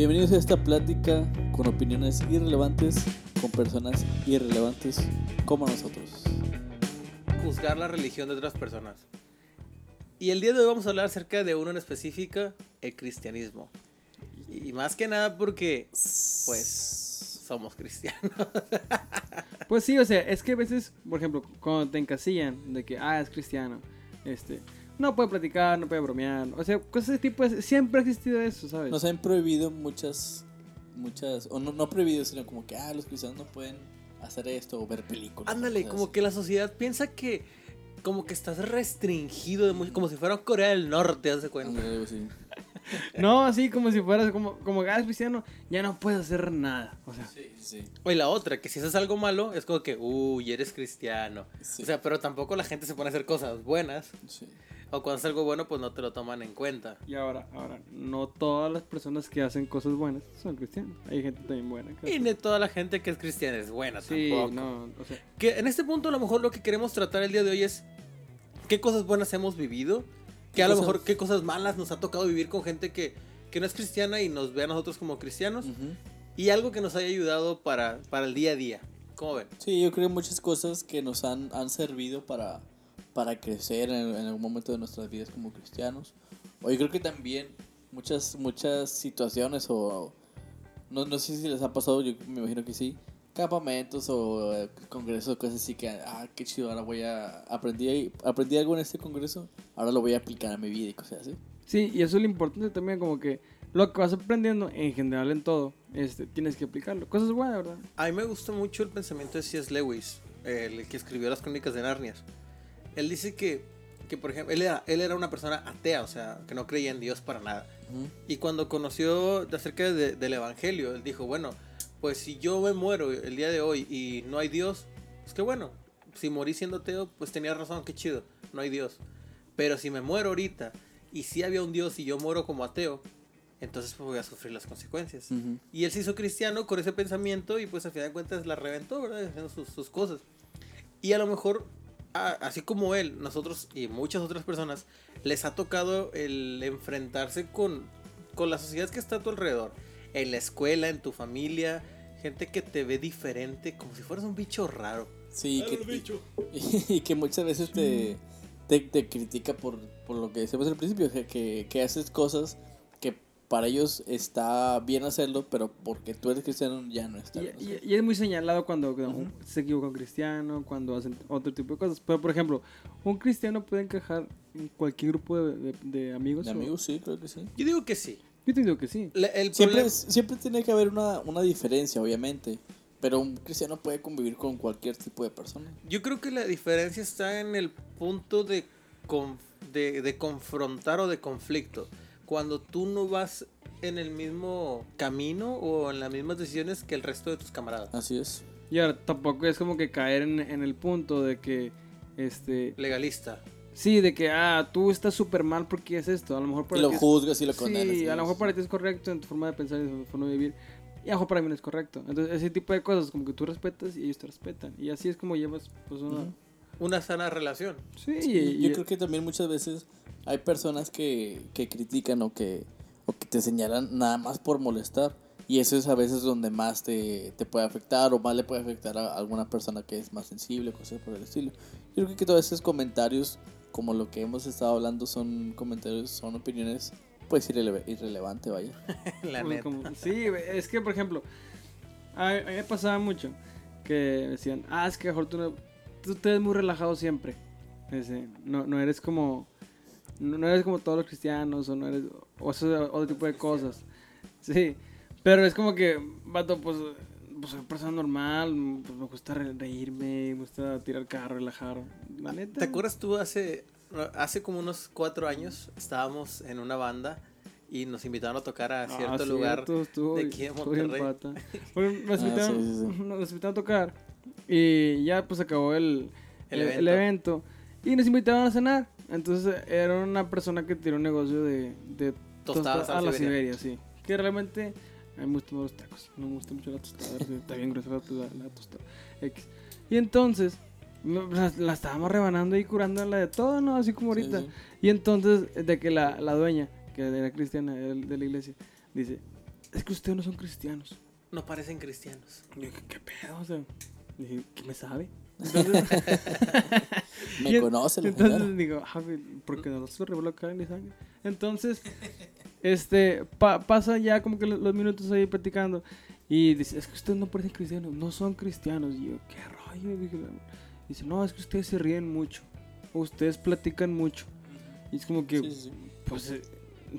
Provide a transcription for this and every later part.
Bienvenidos a esta plática con opiniones irrelevantes, con personas irrelevantes como nosotros. Juzgar la religión de otras personas. Y el día de hoy vamos a hablar acerca de uno en específico, el cristianismo. Y más que nada porque, pues, somos cristianos. Pues sí, o sea, es que a veces, por ejemplo, cuando te encasillan de que, ah, es cristiano, este, no puede platicar, no puede bromear, o sea, cosas de tipo, siempre ha existido eso, ¿sabes? Nos han prohibido muchas, muchas, o no, no prohibido, sino como que, ah, los cristianos no pueden hacer esto o ver películas. Ándale, como así. que la sociedad piensa que, como que estás restringido, de mu- como si fuera Corea del Norte, haz de cuenta. Ándale, así. No, así como si fueras, como, como que ah, es cristiano, ya no puedes hacer nada, o sea. Sí, sí. O y la otra, que si haces algo malo, es como que, uy, eres cristiano. Sí. O sea, pero tampoco la gente se pone a hacer cosas buenas. sí. O cuando haces algo bueno, pues no te lo toman en cuenta. Y ahora, ahora, no todas las personas que hacen cosas buenas son cristianos. Hay gente también buena. que Y hace- de toda la gente que es cristiana es buena Sí, tampoco. no, o sea, Que en este punto a lo mejor lo que queremos tratar el día de hoy es qué cosas buenas hemos vivido, que ¿Qué a lo mejor qué cosas malas nos ha tocado vivir con gente que, que no es cristiana y nos ve a nosotros como cristianos Ujú. y algo que nos haya ayudado para, para el día a día. ¿Cómo ven? Sí, yo creo muchas cosas que nos han, han servido para, para crecer en, en algún momento de nuestras vidas como cristianos. O yo creo que también muchas, muchas situaciones o... No, no sé si les ha pasado, yo me imagino que sí. Campamentos o eh, congresos, cosas así que, ah, qué chido, ahora voy a... Aprendí, aprendí algo en este congreso, ahora lo voy a aplicar a mi vida y cosas así. sí, y eso es lo importante también, como que lo que vas aprendiendo en general en todo, este, tienes que aplicarlo. Cosas buenas, ¿verdad? A mí me gusta mucho el pensamiento de C.S. Lewis, el que escribió las crónicas de Narnia. Él dice que, que por ejemplo, él era, él era una persona atea, o sea, que no creía en Dios para nada. Y cuando conoció de acerca de- del Evangelio, él dijo, bueno, pues si yo me muero el día de hoy y no hay Dios, pues que bueno, si morí siendo ateo, pues tenía razón, qué chido, no hay Dios. Pero si me muero ahorita y si había un Dios y yo muero como ateo, entonces pues voy a sufrir las consecuencias. Y él se hizo cristiano con ese pensamiento y pues al final de cuentas la reventó, ¿verdad? Haciendo sus, sus cosas. Y a lo mejor, a- así como él, nosotros y muchas otras personas, les ha tocado el enfrentarse con, con la sociedad que está a tu alrededor. En la escuela, en tu familia, gente que te ve diferente, como si fueras un bicho raro. Sí, que, y, y que muchas veces te, te, te critica por, por lo que decíamos al principio, que, que haces cosas para ellos está bien hacerlo, pero porque tú eres cristiano ya no está Y, bien. y- y es muy señalado cuando se equivoca un cristiano, cuando hacen otro tipo de cosas. Pero, por ejemplo, un cristiano puede encajar en cualquier grupo de, de- de amigos. De o- amigos, sí, creo que sí. Yo digo que sí. Yo te digo que sí. Le- El Siempre, tiene que haber una, una diferencia, obviamente, pero un cristiano puede convivir con cualquier tipo de persona. Yo creo que la diferencia está en el punto de, con- de, de confrontar o de conflicto. Cuando tú no vas en el mismo camino o en las mismas decisiones que el resto de tus camaradas. Así es. Y ahora, tampoco es como que caer en, en el punto de que, este, Legalista. sí, de que, ah, tú estás súper mal porque es esto. A lo mejor Y para lo ti es- juzgas y lo condenas. Sí, sí, a lo mejor para ti es correcto en tu forma de pensar y en tu forma de vivir. Y a lo mejor para mí no es correcto. Entonces, ese tipo de cosas, como que tú respetas y ellos te respetan. Y así es como llevas, pues, una... Ujú. Una sana relación. Sí, Sí, y- yo y- creo que también muchas veces hay personas que, que critican o que, o que te señalan nada más por molestar. Y eso es a veces donde más te, te puede afectar o más le puede afectar a alguna persona que es más sensible, cosas por el estilo. Yo creo que todos esos comentarios, como lo que hemos estado hablando, son comentarios, son opiniones, pues irrele irrelevante, vaya. La neta. como- sí, es que, por ejemplo, a, a mí me pasaba mucho que decían, ah, es que mejor tú, no, tú te ves muy relajado siempre. Ese, no, no eres como, no, eres como todos los cristianos o no eres, o ese otro tipo de cosas. Sí, pero es como que, vato, pues, pues soy persona normal, pues me gusta re- reírme, me gusta tirar carro, relajar. La neta. ¿Te acuerdas tú hace, hace como unos cuatro años estábamos en una banda y nos invitaron a tocar a Ah, cierto lugar cierto, estuvo- de aquí de Monterrey? pata. Bueno, nos, Ah, invitaron, sí, sí, sí. nos invitaron a tocar y ya pues acabó el, El el, el evento. y nos invitaron a cenar. Entonces era una persona que tiene un negocio de, de Tostadas tosta- a la Siberia. Siberia, sí. Que realmente a mí me gustan los tacos, no me gusta mucho la tostada, está bien gruesa la, la- tostada. X. Y entonces la, la estábamos rebanando y curándola de todo, ¿no? Así como Sí, ahorita. sí. Y entonces, de que la, la dueña, que era cristiana de, de la iglesia, dice, es que ustedes no son cristianos. No parecen cristianos. Y yo, ¿qué, qué pedo? O sea, dije, ¿qué me sabe? Entonces, Me y- conoce Entonces señora. digo, ah, porque no se reveló carne y sangre. Entonces, este, pa- pasa ya como que lo- los minutos ahí platicando. Y dice, es que ustedes no parecen cristianos, no son cristianos. Y yo, ¿qué rollo? Dije, dice, no, es que ustedes se ríen mucho. Ustedes platican mucho. Y es como que, Sí, sí, sí. pues, eh,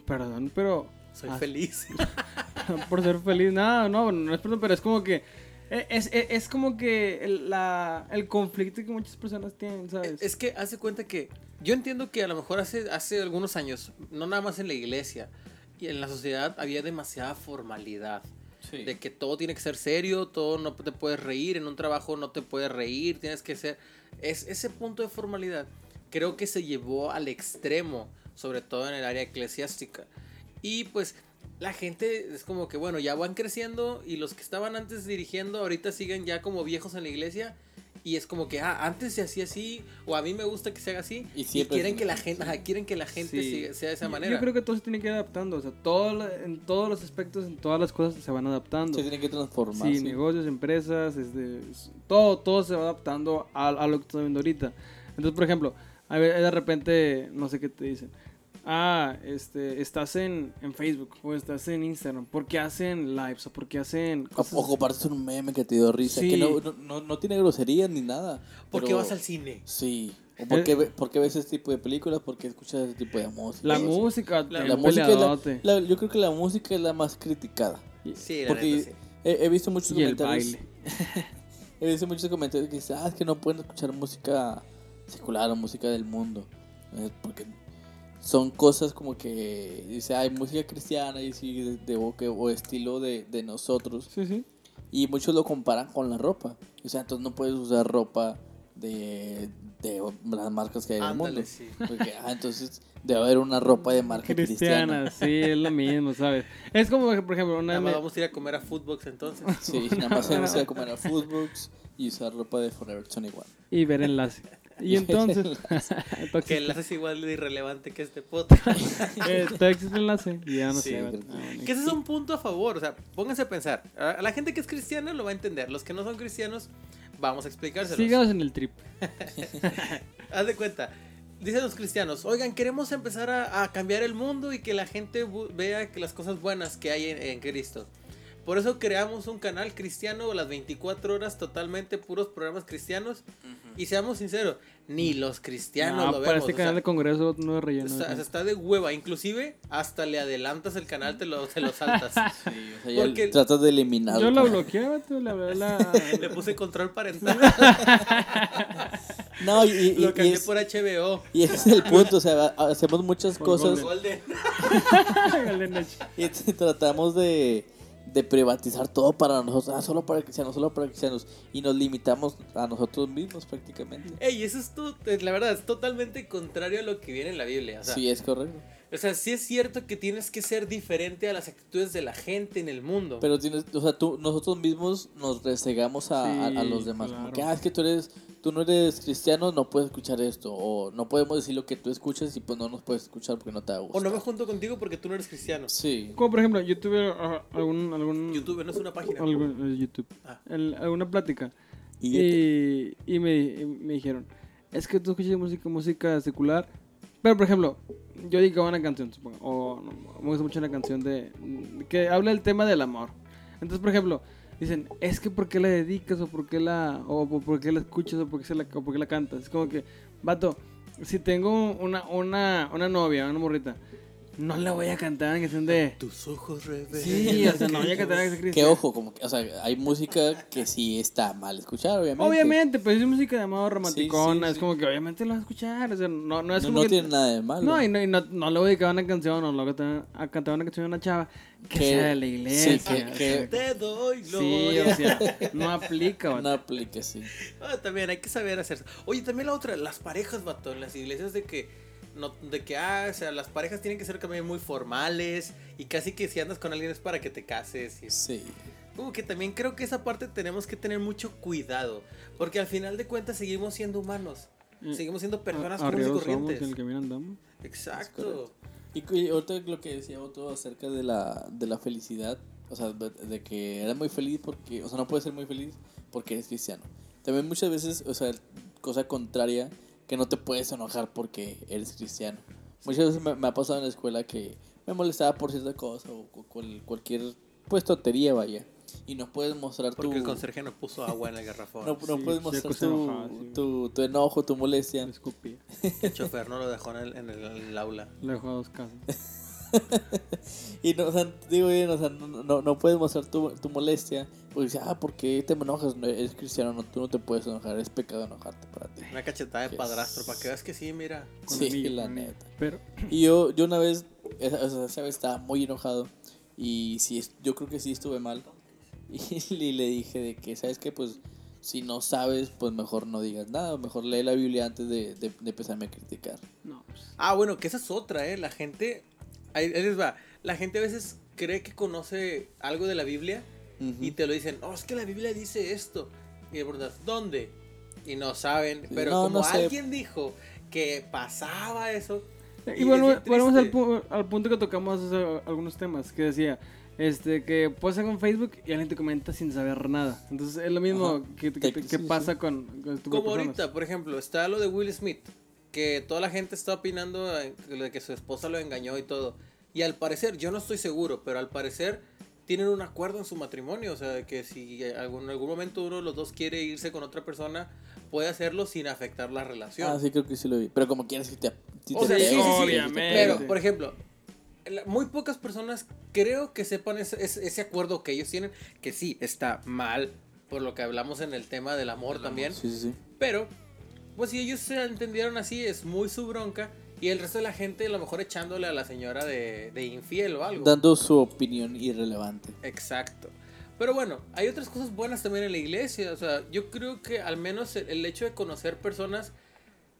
perdón, pero Soy Ah. feliz. por ser feliz. No, no, no es perdón, pero es como que. Es, es, es como que el, la, el conflicto que muchas personas tienen, ¿sabes? Es que hace cuenta que yo entiendo que a lo mejor hace, hace algunos años, no nada más en la iglesia, y en la sociedad había demasiada formalidad. Sí. De que todo tiene que ser serio, todo no te puedes reír, en un trabajo no te puedes reír, tienes que ser... Es ese punto de formalidad creo que se llevó al extremo, sobre todo en el área eclesiástica. Y pues la gente es como que, bueno, ya van creciendo y los que estaban antes dirigiendo ahorita siguen ya como viejos en la iglesia. Y es como que, ah, antes se hacía así, o a mí me gusta que se haga así. Y Y, quieren que la gente, ajá, quieren que la gente Sí. siga- sea de esa Yo- manera. Yo creo que todo se tiene que ir adaptando, o sea, todo, en todos los aspectos, en todas las cosas se van adaptando. Se tiene que transformar. Sí, sí. negocios, empresas, este, todo, todo se va adaptando a, a lo que estamos viendo ahorita. Entonces, por ejemplo, a ver, de repente, no sé qué te dicen. Ah, este, estás en, en Facebook o estás en Instagram. ¿Por qué hacen lives o por qué hacen cosas? o compartes un meme que te dio risa. Sí. Que no, no, no, no tiene groserías ni nada. ¿Por qué vas al cine? Sí. ¿O por, qué, Eh. ve- por qué ves ese tipo de películas? ¿Por qué escuchas ese tipo de música? La música, La- La música es la, peleadote. la- Yo creo que la música es la más criticada. Sí, la Porque neta, sí. he, he visto muchos y el comentarios. baile. He visto muchos comentarios que dicen, ah, es que no pueden escuchar música secular o música del mundo. Porque son cosas como que dice, hay música cristiana y sí, de, de- o, que- o estilo de, de nosotros. Sí, sí. Y muchos lo comparan con la ropa. O sea, entonces no puedes usar ropa de, de las marcas que hay en el Ándale, mundo. sí. Porque, ah, entonces debe haber una ropa de marca cristiana. Cristiana, sí, es lo mismo, ¿sabes? Es como, por ejemplo, una Nada más vamos a ir a comer a Footbox entonces. Sí, nada más se va a comer a Footbox y usar ropa de Forever 21. y ver enlace. Y entonces, que el enlace es igual de irrelevante que este podcast. eh, todo existe enlace ya no Sí, sé. que- Ah, bueno. que ese es un punto a favor. O sea, pónganse a pensar. A la gente que es cristiana lo va a entender. Los que no son cristianos, vamos a explicárselos. Síganos en el trip. Haz de cuenta. Dicen los cristianos, oigan, queremos empezar a, a cambiar el mundo y que la gente vea que las cosas buenas que hay en, en Cristo. Por eso creamos un canal cristiano las 24 horas totalmente puros programas cristianos. Y seamos sinceros, ni los cristianos No, lo para vemos. este o sea, canal de congreso no es relleno. está, ¿no? está de hueva, inclusive hasta le adelantas el canal, te lo, te lo saltas. Sí, o sea, ya Porque- tratas de eliminar. Yo lo bloqueé, vato, le hablé a la... le puse control parental, No, y, y- y- lo y cambié es, por HBO. y ese es el punto. O sea, ha- hacemos muchas Por cosas Golden. Golden Age. y tratamos de, de privatizar todo para nosotros. Ah, solo para cristianos, solo para cristianos. Y nos limitamos a nosotros mismos prácticamente. Ey, eso es to- eh, la verdad, es totalmente contrario a lo que viene en la Biblia. O sea, Sí, es correcto. O sea, sí es cierto que tienes que ser diferente a las actitudes de la gente en el mundo. Pero tienes, o sea, tú, nosotros mismos nos rezagamos a, a- a Sí, los demás. Como claro. que, ah, es que tú eres, tú no eres cristiano, no puedes escuchar esto. O no podemos decir lo que tú escuchas y pues no nos puedes escuchar porque no te gusta. o no me junto contigo porque tú no eres cristiano. Sí. Como por ejemplo, yo tuve ah, algún... algún YouTube no es una página. algún- eh, YouTube. Ah. El- alguna plática. Y, Y, y me, y me dijeron, es que tú escuchas música, música secular. Pero, por ejemplo, yo dedicaba una canción, o no, me gusta mucho una canción de que habla del tema del amor. Entonces, por ejemplo, dicen, es que ¿por qué la dedicas? O ¿por qué la, o por qué la escuchas? O ¿por qué, se la, o por la cantas? Es como que, vato, si tengo una, una, una novia, una morrita, no le voy a cantar una canción de... Tus ojos rebeldes. Sí, o sea, no voy a cantar una canción que ojo, como que, o sea, hay música que sí está mal escuchar, obviamente. Obviamente, pues es música de amor romanticona, sí, es sí. como que obviamente lo vas a escuchar, o sea, no, no es No, como no que... tiene nada de malo. No, y no, y no, no le voy a dedicar una canción, o le voy a cantar- a cantar una canción a una chava que, Que- sea de la iglesia. sí, que- o que- Te doy sí, gloria. o sea, no aplica, vato. No aplique, sí. Ah, también hay que saber hacer. Oye, también la otra, las parejas, vato, en las iglesias de que. No, de que, ah, o sea, las parejas tienen que ser también muy formales y casi que si andas con alguien es para que te cases. Y Sí. como que también creo que esa parte tenemos que tener mucho cuidado, porque al final de cuentas seguimos siendo humanos, Mm. seguimos siendo personas A- comunes y corrientes. el andamos. Exacto. Y, y ahorita lo que decía Otto acerca de la, de la felicidad, o sea, de, de que eres muy feliz porque, o sea, no puedes ser muy feliz porque eres cristiano. También muchas veces, o sea, cosa contraria, que no te puedes enojar porque eres cristiano. Muchas veces me, me ha pasado en la escuela que me molestaba por cierta cosa o cu- cual- cualquier, pues, tontería, vaya. Y no puedes mostrar Porque tu... el conserje no puso agua en el garrafón. No, no Sí, puedes mostrar tu, enojada, sí. tu, tu enojo, tu molestia. El chofer no lo dejó en el, en el- en el aula. Le dejó a dos casas. Y no, o sea, digo bien, o sea, no, no, no puedes mostrar tu, tu molestia. Porque dices, ah, ¿por qué te enojas? No, Eres cristiano, no, tú no te puedes enojar, es pecado enojarte para ti. Una cachetada de Yes. padrastro, para que veas que sí, mira. Sí, amigo, la neta. Pero, Y yo, yo una vez, esa, o sea, esa vez estaba muy enojado. Y sí, es- yo creo que sí estuve mal. Y, le dije de que, ¿sabes qué? Pues si no sabes, pues mejor no digas nada. Mejor lee la Biblia antes de, de, de empezarme a criticar. no, pues, Ah, bueno, que esa es otra, ¿eh? La gente. Ahí, les va. La gente a veces cree que conoce algo de la Biblia Ujú. y te lo dicen, oh, es que la Biblia dice esto. Y de verdad, ¿dónde? Y no saben. Sí, Pero no, como no sé. alguien dijo que pasaba eso. Y es volvemos, volvemos al, pu- al punto que tocamos hace algunos temas, que decía, este, que posan con Facebook y alguien te comenta sin saber nada. Entonces es lo mismo Ajá. que, que- Te- que sí, pasa con, con tipo de Como ahorita, por ejemplo, está lo de Will Smith, que toda la gente está opinando eh, de que su esposa lo engañó y todo. Y al parecer, yo no estoy seguro, pero al parecer tienen un acuerdo en su matrimonio, o sea, que si algún- en algún momento uno de los dos quiere irse con otra persona, puede hacerlo sin afectar la relación. Ah, sí, creo que sí lo vi. Pero como quieras que te. si O te sea, pega, sí, sí, sí, te obviamente. Pero, por ejemplo, muy pocas personas creo que sepan ese, acuerdo que ellos tienen, que sí, está mal, por lo que hablamos en el tema del amor también. Sí, sí, sí. Pero, pues si ellos se entendieron así, es muy su bronca. Y el resto de la gente a lo mejor echándole a la señora de, de infiel o algo. Dando su opinión irrelevante. Exacto. Pero bueno, hay otras cosas buenas también en la iglesia. O sea, yo creo que al menos el, hecho de conocer personas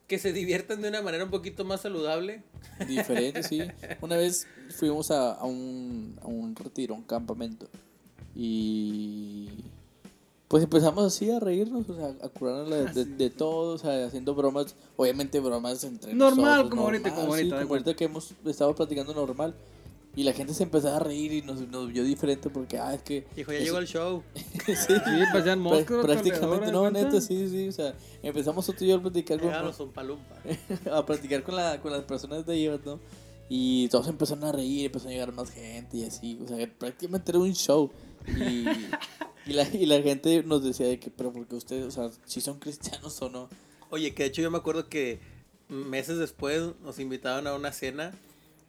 que se diviertan de una manera un poquito más saludable. Diferente, sí. Una vez fuimos a, a un, a un retiro, a un campamento. Y pues empezamos así a reírnos, o sea, a curarnos de, de, de todo, o sea, haciendo bromas, obviamente bromas entre Normal, nosotros, como ahorita, como ahorita, de como ahorita que hemos estado platicando normal. Y la gente se empezaba a reír y nos, nos vio diferente porque, ah, es que... Dijo, ya es- llegó el show. sí, Sí, parecían Prá- moscas. prácticamente, no, alrededor, ¿haz de neta, sí, sí, o sea, empezamos tú y yo a platicar con, Llegaron a platicar con, la, con las personas de ellos, ¿no? Y todos empezaron a reír, empezó a llegar más gente y así, o sea, prácticamente era un show. Y, la, y la gente nos decía de que, pero porque ustedes, o sea, si son cristianos o no. Oye, que de hecho yo me acuerdo que meses después nos invitaban a una cena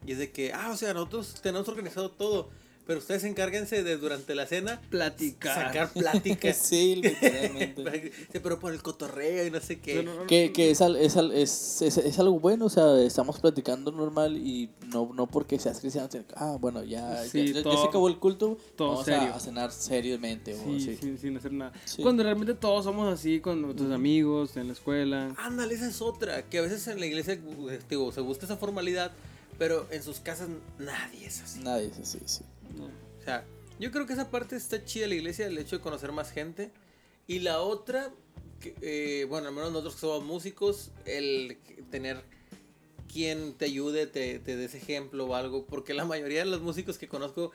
y es de que, ah, o sea, nosotros tenemos organizado todo, pero ustedes encárguense de durante la cena Platicar. sacar pláticas. sí, literalmente. Sí, pero por el cotorreo y no sé qué. No, no, no. Que, que es, al- es, al- es, es, es algo bueno, o sea, estamos platicando normal y no, no porque seas cristiano, sino que, ah, bueno, ya, Sí, ya, ya todo- se acabó el culto, todo vamos serio. A, a cenar seriamente. o Sí, así. sin, sin hacer nada. Sí. Cuando realmente todos somos así con nuestros amigos, en la escuela. Ándale, esa es otra. Que a veces en la iglesia digo, se busca esa formalidad, pero en sus casas nadie es así. Nadie es así, sí. O sea, yo creo que esa parte está chida la iglesia, el hecho de conocer más gente. Y la otra, que, eh, bueno, al menos nosotros que somos músicos, el tener quien te ayude, te, te dé ese ejemplo o algo. Porque la mayoría de los músicos que conozco,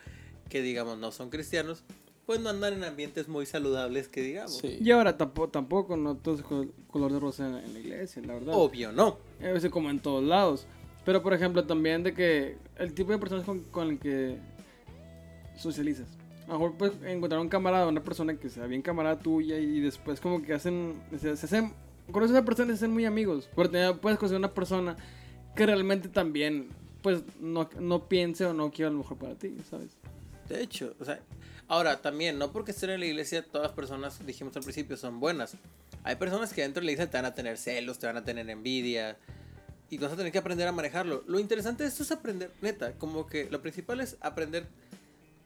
que digamos no son cristianos, pues no andan en ambientes muy saludables, que digamos. Sí. Y ahora tampoco, tampoco no todo color de rosa en, la- en la iglesia, la verdad. Obvio, no. A veces como en todos lados. Pero por ejemplo también de que el tipo de personas con, con el que socializas. A lo mejor puedes encontrar un camarada, una persona que sea bien camarada tuya y después como que hacen, se, se hacen, conoces a una persona y se hacen muy amigos. Pero puedes conocer una persona que realmente también pues no, no piense o no quiera lo mejor para ti, ¿sabes? De hecho, o sea, ahora también, no porque estén en la iglesia, todas las personas, dijimos al principio, son buenas. Hay personas que dentro de la iglesia te van a tener celos, te van a tener envidia. Y vas a tener que aprender a manejarlo. Lo interesante de esto es aprender, neta, como que lo principal es aprender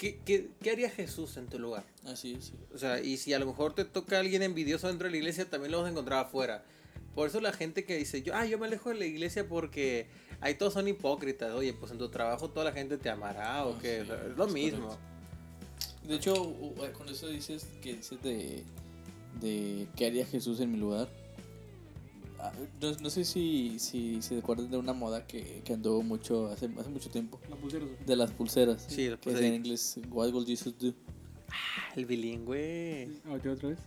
qué, qué, qué haría Jesús en tu lugar. Así es, sí. O sea, y si a lo mejor te toca alguien envidioso dentro de la iglesia, también lo vas a encontrar afuera. Por eso la gente que dice, yo, ah, yo me alejo de la iglesia porque ahí todos son hipócritas. Oye, pues en tu trabajo toda la gente te amará o Ah, que sí, es lo es mismo. correcto. De hecho, con eso dices que dices de, de qué haría Jesús en mi lugar. Ah, no, no sé si, si, si se acuerdan de una moda que, que andó mucho hace, hace mucho tiempo. La pulsera. ¿o qué? De las pulseras. Sí, las que es en inglés, What will Jesus do? Ah, El bilingüe. Ah, ¿qué otra vez?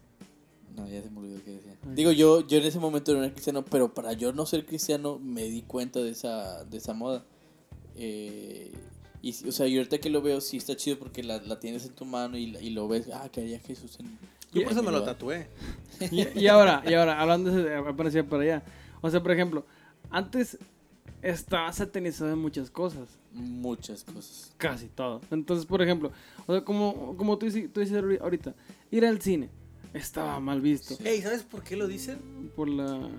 No, ya se me olvidó qué decía. Ay. Digo, yo, yo en ese momento no era cristiano, pero para yo no ser cristiano me di cuenta de esa, de esa moda. Eh, y, o sea, y ahorita que lo veo, sí está chido porque la, la tienes en tu mano y lo ves. Ah, que haría Jesús en. Yo por eso me lo tatué. Y, y ahora, y ahora, hablando de aparecía por allá. O sea, por ejemplo, antes estaba satanizado en muchas cosas. Muchas cosas. Casi todo. Entonces, por ejemplo, o sea, como, como tú, dices- tú dices ahori- ahorita, ir al cine estaba mal visto. Sí. Ey, ¿sabes por qué lo dicen? Por la.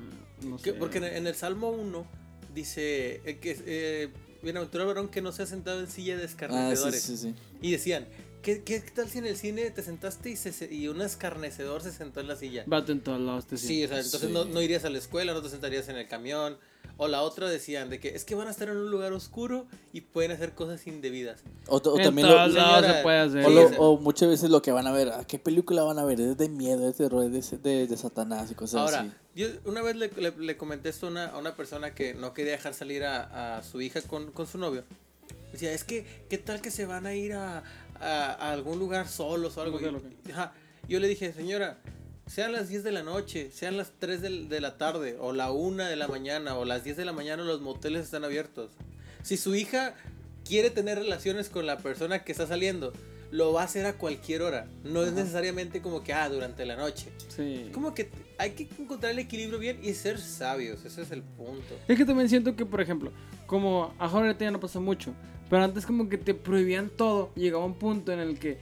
No sé. porque en el, Salmo 1 dice eh, que eh, bienaventurado el varón que no se ha sentado en silla de Ah, sí, escarnecedores. sí, sí. Y decían, ¿qué, ¿qué tal si en el cine te sentaste y, se, y un escarnecedor se sentó en la silla? Vato en todos lados te Sí, o sea, entonces Sí. no, no irías a la escuela, no te sentarías en el camión. O la otra decían de que es que van a estar en un lugar oscuro y pueden hacer cosas indebidas. O, o En también todos lo, lados señora, se puede hacer. o, lo- muchas veces lo que van a ver, ¿a qué película van a ver? Es de miedo, es de terror, es de, de, de Satanás y cosas Ahora, así. yo una vez le, le- le comenté esto a una, a una persona que no quería dejar salir a, a su hija con, con su novio. Decía, es que, ¿qué tal que se van a ir a, a- a algún lugar solos o algo? ¿Cómo que Y- ajá. Yo le dije, señora, sean las 10 de la noche, sean las 3 del- de, la tarde, o la 1 de la mañana, o las 10 de la mañana, los moteles están abiertos. Si su hija quiere tener relaciones con la persona que está saliendo, lo va a hacer a cualquier hora. No es necesariamente como que, ah, durante la noche. Sí. Como que hay que encontrar el equilibrio bien y ser sabios, ese es el punto. Es que también siento que, por ejemplo, como ahora ya no pasa mucho, pero antes como que te prohibían todo, llegaba un punto en el que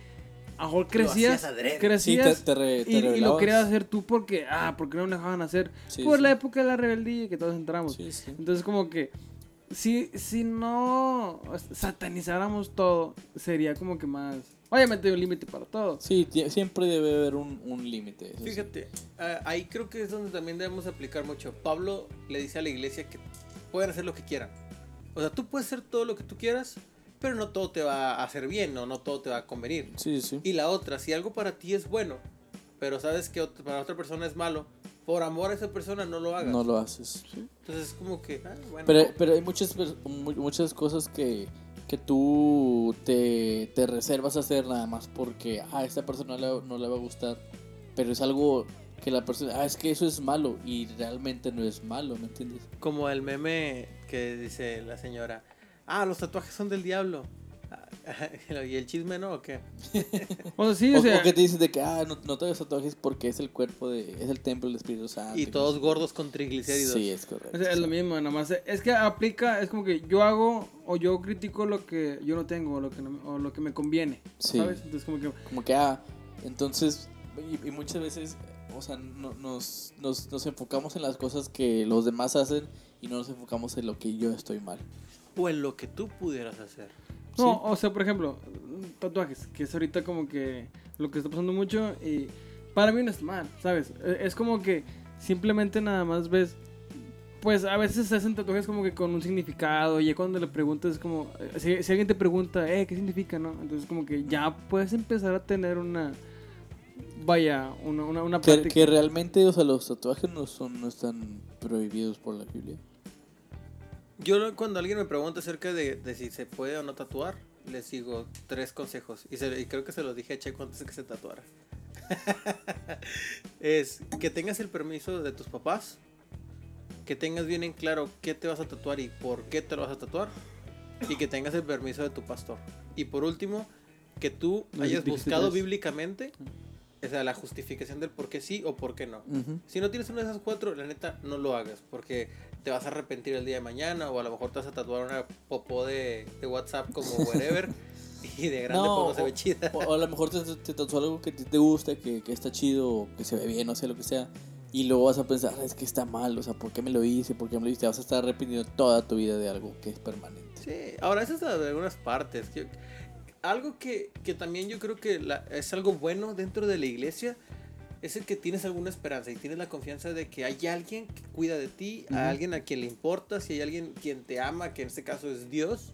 a lo crecías. Sí, te, crecías te, re- te y, y lo querías hacer tú porque, ah, porque no me dejaban hacer, Sí, por sí. la época de la rebeldía que todos entramos. Sí, sí. Entonces como que si, si no satanizáramos todo, sería como que más... Obviamente hay un límite para todo. Sí, siempre debe haber un, un límite. sí. Fíjate, ah, ahí creo que es donde también debemos aplicar mucho. Pablo le dice a la iglesia que pueden hacer lo que quieran. O sea, tú puedes hacer todo lo que tú quieras, pero no todo te va a hacer bien, o no todo te va a convenir. Sí, sí. Y la otra, si algo para ti es bueno, pero sabes que para otra persona es malo, por amor a esa persona no lo hagas. No lo haces. Entonces es como que, ah, bueno. Pero, pero hay muchas, muchas cosas que, que tú te, te reservas a hacer nada más porque a esta persona le- no le va a gustar. Pero es algo que la persona, ah, es que eso es malo y realmente no es malo, ¿me entiendes? Como el meme que dice la señora, ah, los tatuajes son del diablo. ¿Y el chisme no o qué? O sea, sí, O, o sea, o que te dicen de que, ah, no, no te hagas tatuajes porque es el cuerpo de, es el templo del Espíritu Santo. Y todos gordos con triglicéridos. Sí, es correcto. o sea, es lo mismo, nada más. Es que aplica, es como que yo hago o yo critico lo que yo no tengo o lo que, no me- o lo que me conviene. Sí. ¿Sabes? Entonces como que... Como que, ah, entonces, y, y muchas veces, o sea, no- nos, nos, nos enfocamos en las cosas que los demás hacen y no nos enfocamos en lo que yo estoy mal. O en lo que tú pudieras hacer. No, Sí. o sea, por ejemplo, tatuajes, que es ahorita como que lo que está pasando mucho y para mí no es mal, ¿sabes? E- Es como que simplemente nada más ves, pues a veces se hacen tatuajes como que con un significado y ya cuando le preguntas es como, eh, si, si alguien te pregunta, eh, ¿qué significa, no? Entonces como que ya puedes empezar a tener una, vaya, una, una, una Que, práctica. que realmente, o sea, los tatuajes no, son, no están prohibidos por la Biblia. Yo cuando alguien me pregunta acerca de, de si se puede o no tatuar, les digo tres consejos. Y, se- y creo que se los dije a Checo antes de que se tatuara. es que tengas el permiso de tus papás. Que tengas bien en claro qué te vas a tatuar y por qué te lo vas a tatuar. Y que tengas el permiso de tu pastor. Y por último, que tú No, hayas buscado bíblicamente o sea, la justificación del por qué sí o por qué no. Si no tienes una de esas cuatro, la neta, no lo hagas. Porque te vas a arrepentir el día de mañana. O a lo mejor te vas a tatuar una popó de, de WhatsApp como wherever. y de grande No, pues no se o- ve chida. O, o a lo mejor te, te tatuó algo que te, te gusta, que, que está chido, o que se ve bien, no sé lo que sea. Y luego vas a pensar, "Ah, es que está mal, o sea, ¿por qué me lo hice? ¿Por qué me lo hice? Te vas a estar arrepintiendo toda tu vida de algo que es permanente. Sí, ahora eso es de algunas partes. Yo- algo que, que también yo creo que la- es algo bueno dentro de la iglesia es el que tienes alguna esperanza y tienes la confianza de que hay alguien que cuida de ti, Ujú. a alguien a quien le importas y hay alguien quien te ama, que en este caso es Dios.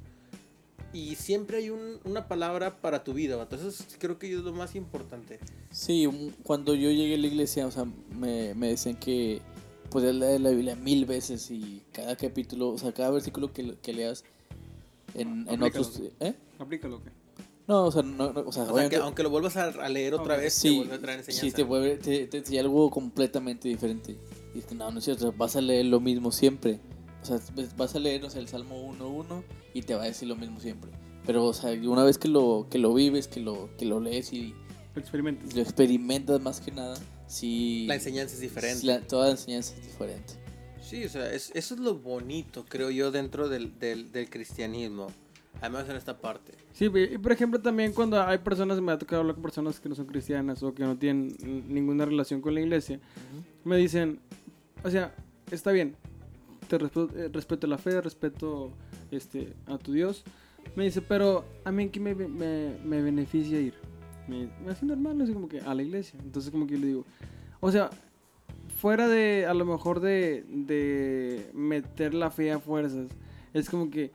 Y siempre hay un- una palabra para tu vida. Entonces creo que es lo más importante. Sí, cuando yo llegué a la iglesia, o sea, me, me decían que, podrías leer la Biblia mil veces y cada capítulo, o sea, cada versículo que, que leas en, en otros... ¿Eh? Aplícalo, ¿qué? No, o sea, no, no, o sea, O sea, que aunque lo vuelvas a, leer otra Ok. vez, te sí, vuelve a traer enseñanza. sí, te, vuelve, te, te enseña algo completamente diferente. Y es que no, no es cierto, vas a leer lo mismo siempre. O sea, vas a leer, no sé, el Salmo 1.1 y te va a decir lo mismo siempre. Pero, o sea, una vez que lo, que lo vives, que lo, que lo lees y Lo experimentas. lo experimentas más que nada, sí... La enseñanza es diferente. la- toda la enseñanza es diferente. Sí, o sea, es- eso es lo bonito, creo yo, dentro del, del, del cristianismo. Además en esta parte. Sí, y por ejemplo también cuando hay personas, me ha tocado hablar con personas que no son cristianas o que no tienen ninguna relación con la iglesia, me dicen, o sea, está bien, te respeto, eh, respeto la fe, respeto este, a tu Dios. Me dice, pero a mí ¿qué me, me, me beneficia ir? Me, me hace normal, así como que a la iglesia. Entonces como que yo le digo, o sea, fuera de a lo mejor de, de meter la fe a fuerzas, es como que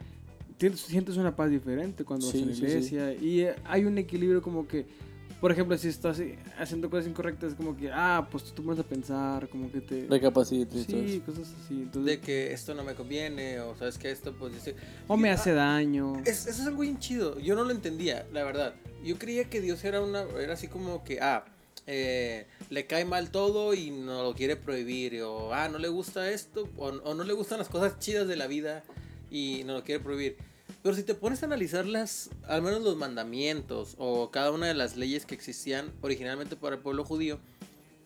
tienes, sientes una paz diferente cuando Sí, vas a la sí, sí. iglesia y eh, hay un equilibrio como que, por ejemplo, si estás eh, haciendo cosas incorrectas, como que, ah, pues tú te pones a pensar, como que te... Recapacites y todo Sí, cosas así. Entonces, De que esto no me conviene, o sabes que esto, pues dice. o me Ah, hace daño. Es, eso es algo bien chido. Yo no lo entendía, la verdad. Yo creía que Dios era una era así como que, ah, eh, le cae mal todo y no lo quiere prohibir. O, ah, no le gusta esto, o, o no le gustan las cosas chidas de la vida y no lo quiere prohibir. Pero si te pones a analizar las, al menos los mandamientos o cada una de las leyes que existían originalmente para el pueblo judío,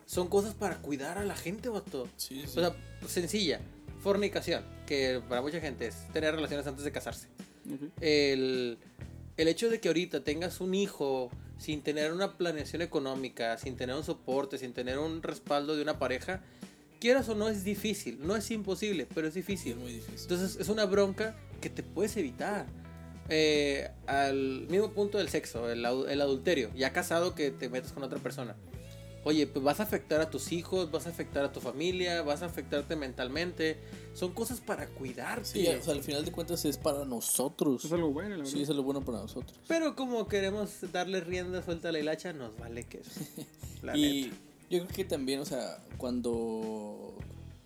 son cosas para cuidar a la gente, vato. Sí, O sea, sencilla. Fornicación, que para mucha gente es tener relaciones antes de casarse el, el hecho de que ahorita tengas un hijo sin tener una planeación económica, sin tener un soporte, sin tener un respaldo de una pareja, quieras o no es difícil, no es imposible, pero es difícil. es muy difícil. Entonces es una bronca que te puedes evitar. Eh, al mismo punto del sexo, el, el adulterio, ya casado que te metes con otra persona. Oye, pues vas a afectar a tus hijos, vas a afectar a tu familia, vas a afectarte mentalmente. Son cosas para cuidarte. Sí, o sea, al final de cuentas es para nosotros. Es algo bueno, la verdad. Sí, es lo bueno para nosotros. Pero como queremos darle rienda suelta a la hilacha, nos vale que eso. La y neta. Yo creo que también, o sea, cuando,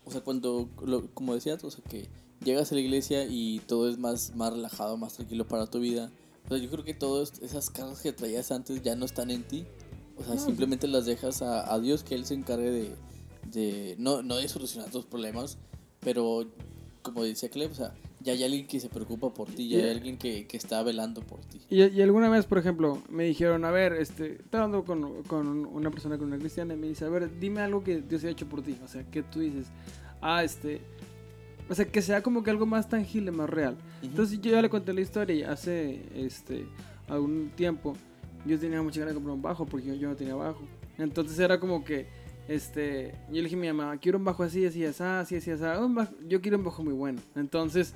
o sea, cuando, lo- como decías, o sea, que llegas a la iglesia y todo es más, más relajado, más tranquilo para tu vida. O sea, yo creo que todas esas cargas que traías antes ya no están en ti. O sea, No, simplemente las dejas a, a Dios, que Él se encargue de, de no, no de solucionar tus problemas, pero como decía Clem, o sea, ya hay alguien que se preocupa por ti, ya hay alguien que, que está velando por ti. Y, y alguna vez, por ejemplo, me dijeron, a ver, este, estaba hablando con, con una persona, con una cristiana, y me dice, a ver, dime algo que Dios haya hecho por ti. O sea, que tú dices, ah, este, o sea, que sea como que algo más tangible, más real. Entonces yo ya le conté la historia y hace, este, algún tiempo, yo tenía mucha ganas de comprar un bajo porque yo, yo no tenía bajo. Entonces era como que, este, yo le dije a mi mamá, quiero un bajo así, así, así, así, así, así, un bajo- yo quiero un bajo muy bueno. Entonces,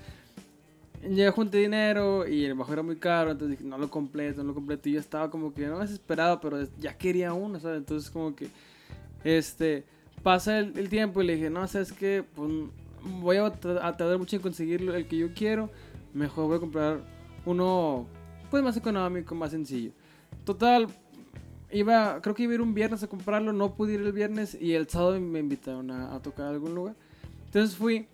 ya junté dinero y el bajo era muy caro, entonces dije, no lo completo, no lo completo. Y yo estaba como que, no desesperado, pero ya quería uno, ¿sabes? Entonces como que, este, pasa el, el tiempo y le dije, no, ¿sabes qué? Pues voy a, a tardar mucho en conseguir el que yo quiero, mejor voy a comprar uno, pues más económico, más sencillo. Total, iba, creo que iba a ir un viernes a comprarlo, no pude ir el viernes y el sábado me invitaron a, a tocar a algún lugar. Entonces fui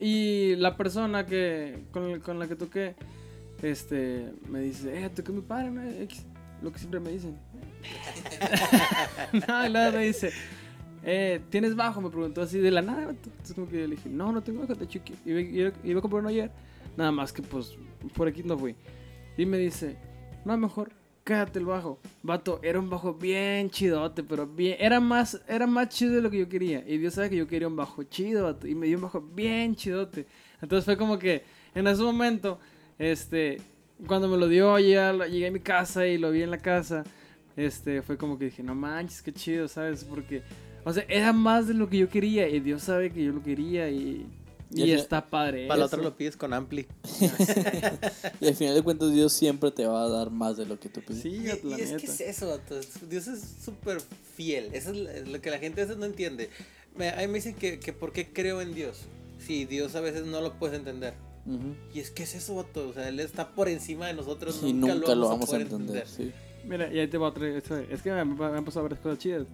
y la persona que con, con la que toqué, este, me dice, eh, toqué mi padre, ¿no? X", lo que siempre me dicen. no, luego me dice, eh, ¿tienes bajo? Me preguntó así de la nada. Entonces como que yo le dije, no, no tengo bajo, de hecho qui- iba, iba- iba a comprar uno ayer. Nada más que pues por aquí no fui. Y me dice, no, mejor quédate el bajo. Vato, era un bajo bien chidote, pero bien, era más, era más chido de lo que yo quería. Y Dios sabe que yo quería un bajo chido, vato, y me dio un bajo bien chidote. Entonces fue como que en ese momento, este, cuando me lo dio, ya llegué a mi casa y lo vi en la casa, este, fue como que dije, no manches, qué chido, ¿sabes? Porque, o sea, era más de lo que yo quería y Dios sabe que yo lo quería y, Y y está padre. Para la otra lo pides con ampli. Y al final de cuentas Dios siempre te va a dar más de lo que tú pides. Sí, Y, y es que es eso, Dios es súper fiel. Eso es lo- lo que la gente a veces no entiende. Me, a mí me dicen que, que por qué creo en Dios. Si Dios a veces no lo puedes entender. Ujú. Y es que es eso, vato. O sea, Él está por encima de nosotros. Y nunca, nunca lo vamos a poder entender. sí. Mira, y ahí te va otra. esto- Es que me, me han pasado varias cosas chidas.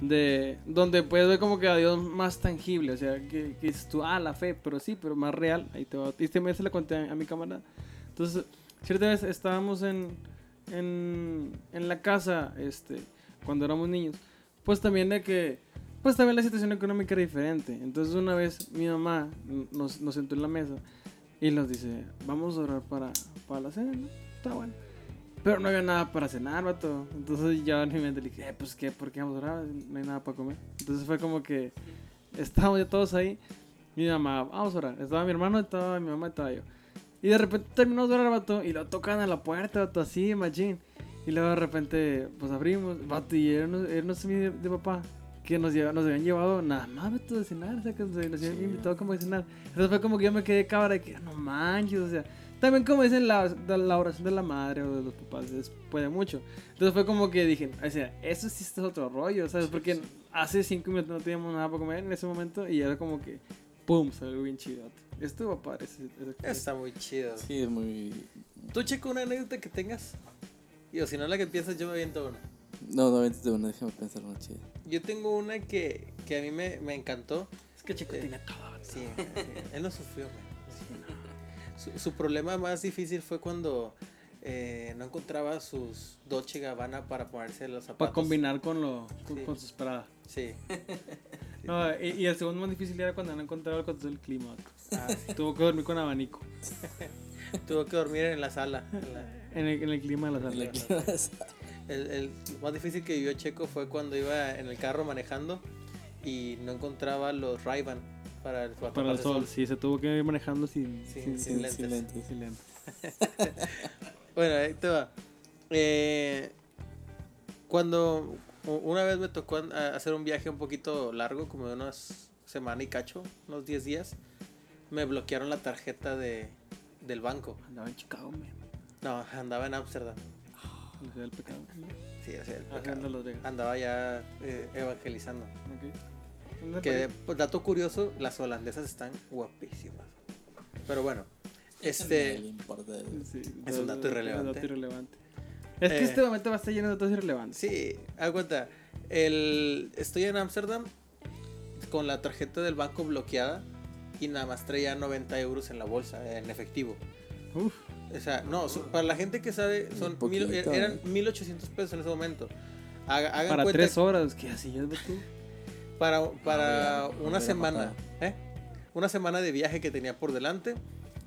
De donde puedes ver como que a Dios más tangible, o sea, que, que dices tú, ah, la fe, pero sí, pero más real, ahí te va. Y este mes se la conté a, a mi camarada. Entonces, cierta vez estábamos en, en, en la casa, este, cuando éramos niños, pues también de que, pues también la situación económica era diferente. Entonces una vez mi mamá nos, nos sentó en la mesa y nos dice, vamos a orar para, para la cena, ¿no? Está bueno. Pero no había nada para cenar, vato. Entonces yo en mi mente le dije, eh, pues qué, ¿por qué vamos a orar? No hay nada para comer. Entonces fue como que estábamos ya todos ahí. Mi mamá, vamos a orar. Estaba mi hermano, estaba mi mamá, estaba yo. Y de repente terminamos de orar, vato, y lo tocan a la puerta, vato, así, machín. Y luego de repente, pues abrimos, vato, y era unos, unos de, de papá que nos, lleva, nos habían llevado nada más, vato, de cenar, o sea, que nos, nos habían Sí. invitado como a cenar. Entonces fue como que yo me quedé cabra de que, "Ah, no manches, o sea, también como dicen la, la oración de la madre o de los papás, puede mucho. Entonces fue como que dije, o sea, eso sí es otro rollo, ¿sabes? Porque hace cinco minutos no teníamos nada para comer en ese momento y era como que, pum, salió bien chido. Estuvo padre. ese- ese- Está muy chido. Sí, es muy. Tú checa una anécdota que tengas. Y o si no la que piensas, yo me aviento una. No, no, de una, déjame pensar una chida. Yo tengo una que, que a mí me, me encantó. Es que Chico Eh, tiene todo. Sí, sí, él no sufrió, güey. Su, su problema más difícil fue cuando eh, no encontraba sus Dolce Gabbana para ponerse los zapatos. Para combinar con, lo, con, Sí. con sus paradas. Sí. No, y, y el segundo más difícil era cuando no encontraba el control del clima. Ah, sí. Tuvo que dormir con abanico. Tuvo que dormir en la sala. en la- En el, en el clima de la La sala. que- El, el más difícil que vivió Checo fue cuando iba en el carro manejando y no encontraba los Ray-Ban para el para Para el sol, sí, se tuvo que ir manejando sin, Sin- sin, sin lentes. sin lentes. sin lentes. Bueno, ahí te va. Eh, cuando una vez me tocó hacer un viaje un poquito largo, como de unas semana y cacho, unos 10 días, me bloquearon la tarjeta de, del banco. Andaba en Chicago, man. No, andaba en Ámsterdam. Del pecado. Sí, o sea, el pecado. Andaba ya eh, evangelizando. Ok. ¿Dónde Que, pues, dato curioso, las holandesas están guapísimas. Pero bueno, este... Sí, Es un dato irrelevante. dato irrelevante. Es que Eh. este momento va a estar lleno de datos irrelevantes. Sí, haz cuenta. El, estoy en Ámsterdam con la tarjeta del banco bloqueada y nada más traía 90 euros en la bolsa, en efectivo. Uf, O sea, no, so- para la gente que sabe, son poquito, mil- eran eh. 1800 pesos en ese momento. Haga- Hagan para cuenta tres horas, ¿qué hacías tú? Para, para No, me una semana. ¿eh? Una semana de viaje que tenía por delante.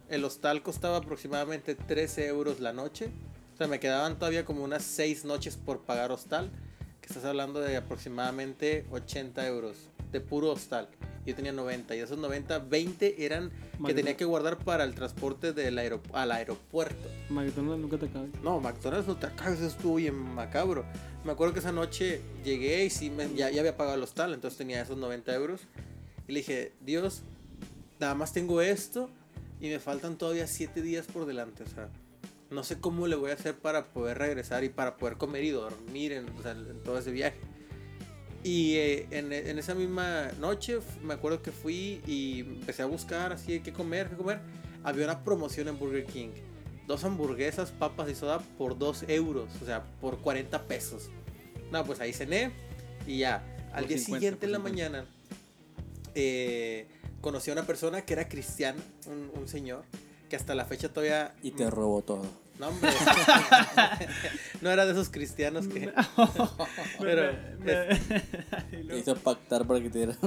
El hostal costaba aproximadamente 13 euros la noche. O sea, me quedaban todavía como unas 6 noches por pagar hostal. Que estás hablando de aproximadamente 80 euros de puro hostal. Yo tenía 90 y esos 90, 20 eran que Magda- tenía que guardar para el transporte del aero- al aeropuerto. McDonald's nunca te acabas. No, McDonald's no te acabes, estuvo bien macabro. Me acuerdo que esa noche llegué y sí, me- ya, ya había pagado el hostal, entonces tenía esos 90 euros. Y le dije, Dios, nada más tengo esto y me faltan todavía 7 días por delante. O sea, no sé cómo le voy a hacer para poder regresar y para poder comer y dormir en, o sea, en todo ese viaje. Y eh, en, en esa misma noche me acuerdo que fui y empecé a buscar así de qué comer, qué comer. Había una promoción en Burger King. Dos hamburguesas, papas y soda por 2 euros, o sea, por 40 pesos. No, pues ahí cené y ya. Al Por día 50, siguiente en la por 50. mañana eh, conocí a una persona que era cristiana, un, un señor, que hasta la fecha todavía... Y te robó todo. No, hombre. no era de esos cristianos que... Pero... es- y, Te luego- hizo pactar para que te dieran.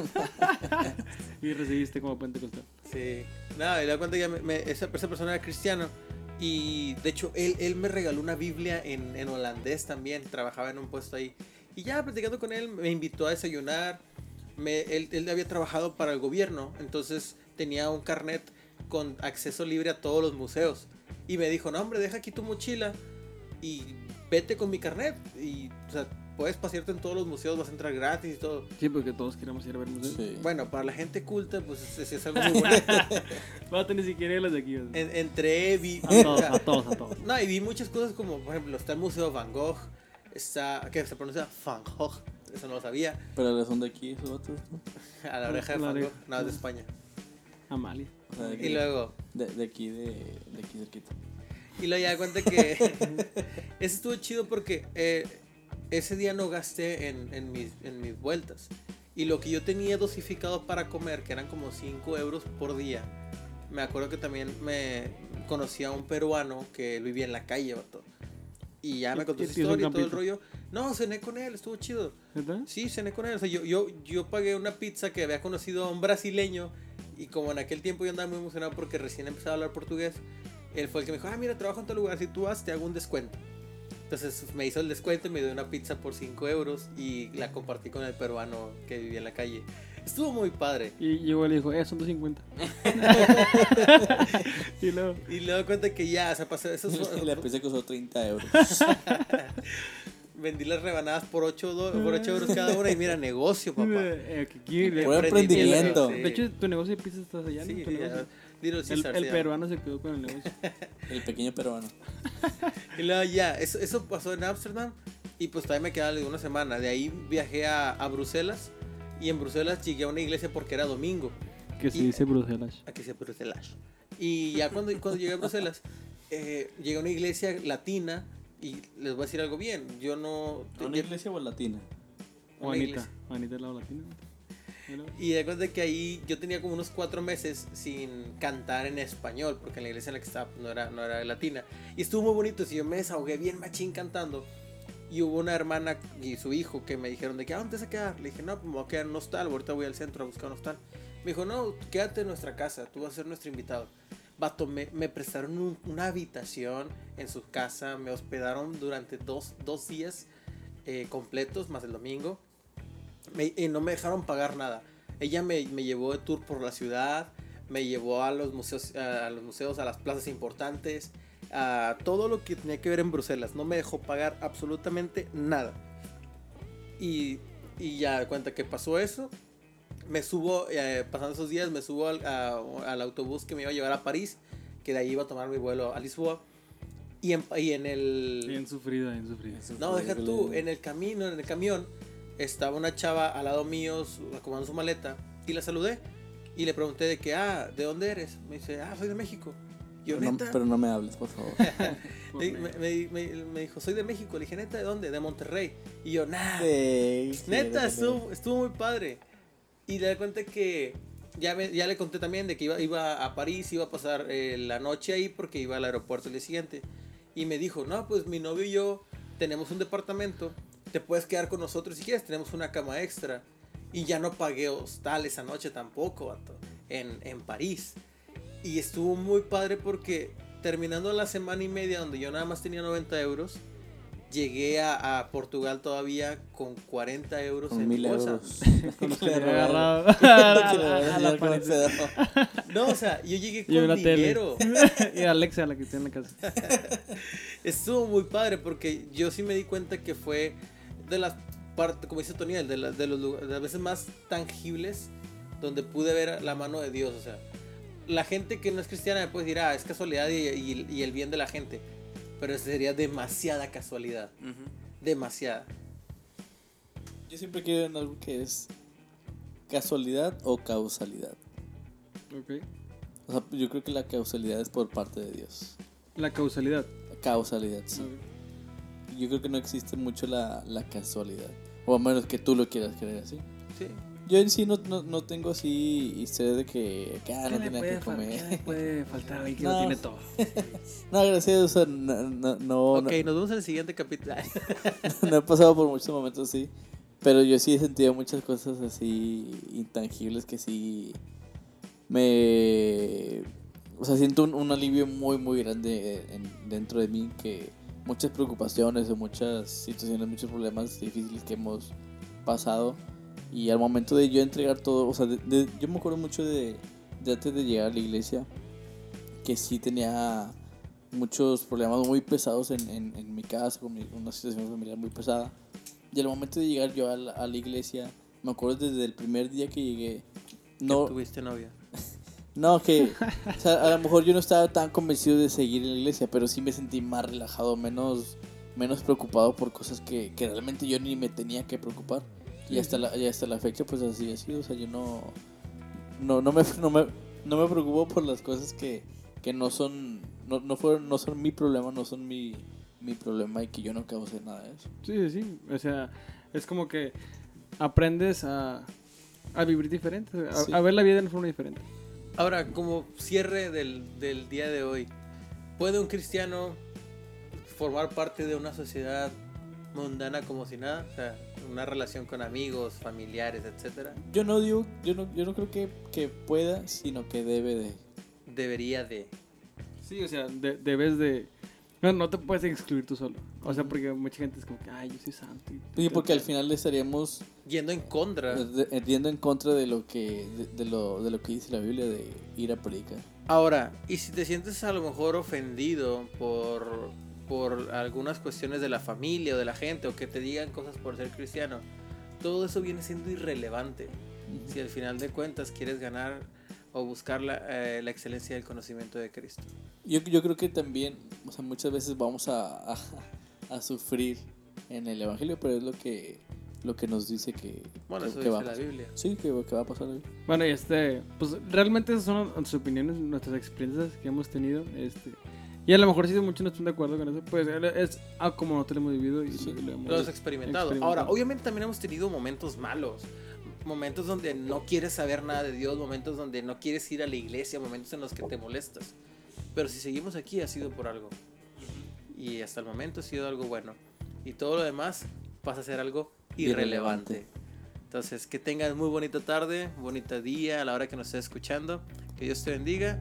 y recibiste como puente costal. Sí. Nada, y le cuenta que me- me- esa, esa persona era cristiano. Y de hecho, él, él me regaló una Biblia en, en holandés también. Trabajaba en un puesto ahí. Y ya platicando con él, me invitó a desayunar. Me, él, él había trabajado para el gobierno. Entonces tenía un carnet con acceso libre a todos los museos. Y me dijo, no, hombre, deja aquí tu mochila. Y vete con mi carnet. Y, o sea, puedes pasearte en todos los museos, vas a entrar gratis y todo. Sí, porque todos queremos ir a ver museos. Sí. Bueno, para la gente culta, pues es, es algo muy bueno. Vato, ni siquiera los de aquí. En- entré, vi... A todos, a todos, a todos. No, y vi muchas cosas como, por ejemplo, está el Museo Van Gogh, está, que se pronuncia Van Gogh, eso no lo sabía, Pero son de aquí esos otros, ¿no? a la oreja de Van. Gogh, no, es de España. Amalia. O sea, de aquí, Y luego, de, de aquí, de, de aquí cerquita. y luego ya cuenta que eso estuvo chido porque eh, ese día no gasté en, en mis, en mis vueltas. Y lo que yo tenía dosificado para comer, que eran como 5 euros por día, me acuerdo que también me conocía a un peruano que vivía en la calle, vato. Y ya me ¿Y- contó su historia y todo el rollo. No, cené con él, estuvo chido. ¿Verdad? Sí, cené con él. O sea, yo, yo, yo pagué una pizza que había conocido a un brasileño. Y como en aquel tiempo yo andaba muy emocionado porque recién empezaba a hablar portugués, él fue el que me dijo, ah, mira, trabajo en tal lugar, si tú vas, te hago un descuento. Entonces me hizo el descuento y me dio una pizza por 5 euros y la compartí con el peruano que vivía en la calle. Estuvo muy padre. Y llegó y le dijo, eh, son 250. y luego, Y doy cuenta que ya, o sea, pasó, eso fue- La pizza costó 30 euros. vendí las rebanadas por 8, por 8 euros cada una y mira, negocio, papá. que Puro emprendimiento, sí. De hecho, tu negocio de pizza está allá. Sí. Little El, el se peruano se quedó con el negocio. El pequeño peruano. Y luego ya, eso, eso pasó en Ámsterdam y pues todavía me quedaba una semana. De ahí viajé a, a Bruselas y en Bruselas llegué a una iglesia porque era domingo. Que se dice Bruselas. Aquí se Bruselas. Y ya cuando, cuando llegué a Bruselas, eh, llegué a una iglesia latina y les voy a decir algo bien. Yo no... ¿Una yo- iglesia o latina? una Juanita. iglesia. Juanita es la latina. Y de cuenta que ahí yo tenía como unos cuatro meses sin cantar en español, porque en la iglesia en la que estaba no, era, no era latina. Y estuvo muy bonito, si yo me desahogué bien machín cantando. Y hubo una hermana y su hijo que me dijeron de que, ¿a dónde te vas a quedar? Le dije, no, pues me voy a quedar en un hostal, ahorita voy al centro a buscar un hostal. Me dijo, no, quédate en nuestra casa, tú vas a ser nuestro invitado. Me, prestaron un- una habitación en su casa, me hospedaron durante dos, dos días eh, completos, más el domingo. Y no me dejaron pagar nada. Ella me, me llevó de tour por la ciudad, me llevó a los museos, a los museos, a las plazas importantes, a todo lo que tenía que ver en Bruselas. No me dejó pagar absolutamente nada. Y, y ya de cuenta que pasó eso. Me subo, eh, pasando esos días, me subo al, a- al autobús que me iba a llevar a París, que de ahí iba a tomar mi vuelo a Lisboa. Y en, y en el... Bien sufrida, bien sufrida. No, deja tú, en el camino, en el camión, estaba una chava al lado mío, acomodando su maleta, y la saludé. Y le pregunté de que, ah, ¿de dónde eres? Me dice, ah, soy de México. Yo, No, neta. pero no me hables, por favor. Me, me- me- me- dijo, soy de México. Le dije, neta, ¿de dónde? De Monterrey. Y yo, nah. Sí, Neta, sí. estuvo, estuvo muy padre. Y le di cuenta que ya, me- ya le conté también de que iba, iba a París, iba a pasar eh, la noche ahí porque iba al aeropuerto el día siguiente. Y me dijo, no, pues mi novio y yo tenemos un departamento, te puedes quedar con nosotros si quieres, tenemos una cama extra. Y ya no pagué hostal esa noche tampoco, en, en París. Y estuvo muy padre porque terminando la semana y media donde yo nada más tenía 90 euros, llegué a, a Portugal todavía con 40 euros Con en mil mi bolsa. la- la. No, o sea, yo llegué con tele. dinero. y Alexa, la que está en la casa. Estuvo muy padre porque yo sí me di cuenta que fue de las partes, como dice Toniel, de, las- de los lugares, de las veces más tangibles donde pude ver la mano de Dios. O sea, la gente que no es cristiana me puede decir, ah, es casualidad y, y- y el bien de la gente. Pero sería demasiada casualidad. Demasiada. Yo siempre quiero en algo que es casualidad o causalidad. Ok. O sea, yo creo que la causalidad es por parte de Dios. La causalidad. Causalidad, sí. Yo creo que no existe mucho la, la casualidad. O a menos que tú lo quieras creer así. Sí. Yo en sí no, no, no tengo así historia de que, que ah, no ¿Qué le tenía que qué comer. puede faltar a alguien que No. tiene todo? No, gracias, o sea, no, no, no, ok, nos vemos en el siguiente capítulo. no he pasado por muchos momentos así. Pero yo sí he sentido muchas cosas así intangibles que sí me... O sea, siento un, un alivio muy, muy grande en- dentro de mí que muchas preocupaciones o muchas situaciones, muchos problemas difíciles que hemos pasado y al momento de yo entregar todo, o sea, de- de- yo me acuerdo mucho de, de antes de llegar a la iglesia que sí tenía muchos problemas muy pesados en, en, en mi casa, con mi- una situación familiar muy pesada. Y al momento de llegar yo a la, a la iglesia, me acuerdo desde el primer día que llegué, No tuviste novia. no, que o sea, a lo mejor yo no estaba tan convencido de seguir en la iglesia, pero sí me sentí más relajado, menos, menos preocupado por cosas que, que realmente yo ni me tenía que preocupar. Y hasta la, y hasta la fecha, pues así ha sido. O sea, yo no, no, no, me, no, me, no me preocupo por las cosas que, que no son, no, no, fueron, no son mi problema, no son mi, mi problema y que yo no cause nada de eso. Sí, sí, sí. O sea, es como que aprendes a, a vivir diferente, a, Sí. a ver la vida de una forma diferente. Ahora, como cierre del, del día de hoy, ¿puede un cristiano formar parte de una sociedad mundana como si nada? O sea, una relación con amigos, familiares, etcétera. Yo no digo, yo no, yo no creo que, que pueda, sino que debe de. Debería de. Sí, o sea, de- debes de... No, no te puedes excluir tú solo. O sea, porque mucha gente es como que, ay, yo soy santo. y- Sí, porque al final le estaríamos Yendo en contra. de- de- yendo en contra de lo que de, de lo, de lo que dice la Biblia de ir a predicar. Ahora, y si te sientes a lo mejor ofendido por, por algunas cuestiones de la familia o de la gente o que te digan cosas por ser cristiano, todo eso viene siendo irrelevante. Si al final de cuentas quieres ganar o buscar la, eh, la excelencia del conocimiento de Cristo. Yo, yo creo que también, o sea, muchas veces vamos a, a, a sufrir en el Evangelio, pero es lo que, lo que nos dice que, Bueno, que- eso que va a dice la pasar. Biblia. Sí, que, que va a pasar. Bueno, y este, pues realmente esas son nuestras opiniones, nuestras experiencias que hemos tenido. Este, y a lo mejor si muchos no están de acuerdo con eso, pues es ah, como nosotros lo hemos vivido y, Sí. y lo hemos Lo experimentado. experimentado. Ahora, obviamente también hemos tenido momentos malos. Momentos donde no quieres saber nada de Dios, momentos donde no quieres ir a la iglesia, momentos en los que te molestas. Pero si seguimos aquí ha sido por algo. Y hasta el momento ha sido algo bueno. Y todo lo demás pasa a ser algo irrelevante. Irrelevante. Entonces, que tengan muy bonita tarde, bonita día a la hora que nos estés escuchando. Que Dios te bendiga